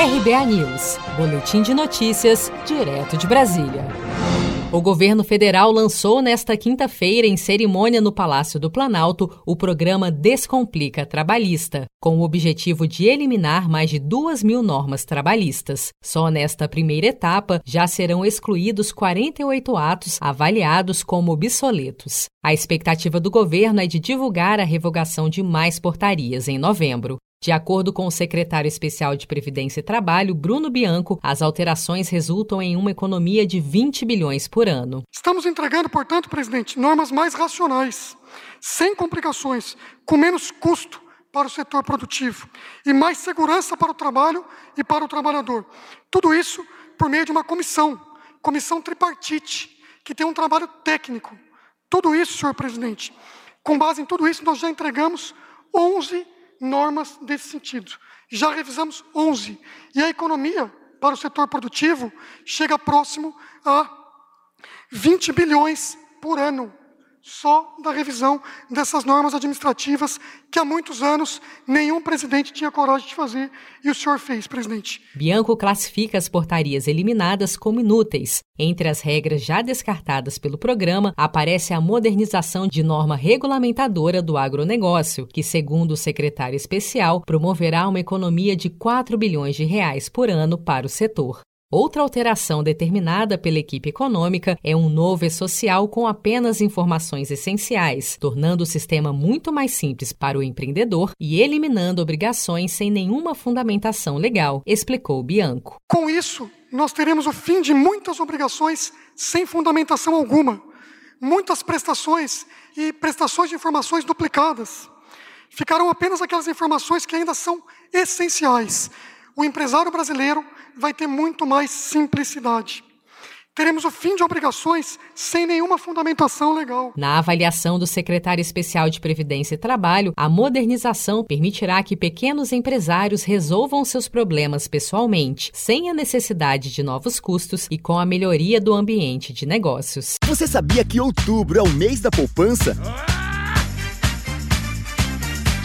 RBA News, Boletim de Notícias, direto de Brasília. O governo federal lançou nesta quinta-feira, em cerimônia no Palácio do Planalto, o programa Descomplica Trabalhista, com o objetivo de eliminar mais de duas mil normas trabalhistas. Só nesta primeira etapa já serão excluídos 48 atos avaliados como obsoletos. A expectativa do governo é de divulgar a revogação de mais portarias em novembro. De acordo com o secretário especial de Previdência e Trabalho, Bruno Bianco, as alterações resultam em uma economia de 20 bilhões por ano. Estamos entregando, portanto, presidente, normas mais racionais, sem complicações, com menos custo para o setor produtivo e mais segurança para o trabalho e para o trabalhador. Tudo isso por meio de uma comissão, comissão tripartite, que tem um trabalho técnico. Tudo isso, senhor presidente, com base em tudo isso, nós já entregamos 11 normas desse sentido. Já revisamos 11. E a economia para o setor produtivo chega próximo a 20 bilhões por ano só da revisão dessas normas administrativas que há muitos anos nenhum presidente tinha coragem de fazer e o senhor fez, presidente. Bianco classifica as portarias eliminadas como inúteis. Entre as regras já descartadas pelo programa, aparece a modernização de norma regulamentadora do agronegócio, que, segundo o secretário especial, promoverá uma economia de 4 bilhões de reais por ano para o setor. Outra alteração determinada pela equipe econômica é um novo e-social com apenas informações essenciais, tornando o sistema muito mais simples para o empreendedor e eliminando obrigações sem nenhuma fundamentação legal, explicou Bianco. Com isso, nós teremos o fim de muitas obrigações sem fundamentação alguma, muitas prestações e prestações de informações duplicadas. Ficarão apenas aquelas informações que ainda são essenciais. O empresário brasileiro vai ter muito mais simplicidade. Teremos o fim de obrigações sem nenhuma fundamentação legal. Na avaliação do secretário especial de Previdência e Trabalho, a modernização permitirá que pequenos empresários resolvam seus problemas pessoalmente, sem a necessidade de novos custos e com a melhoria do ambiente de negócios. Você sabia que outubro é o mês da poupança?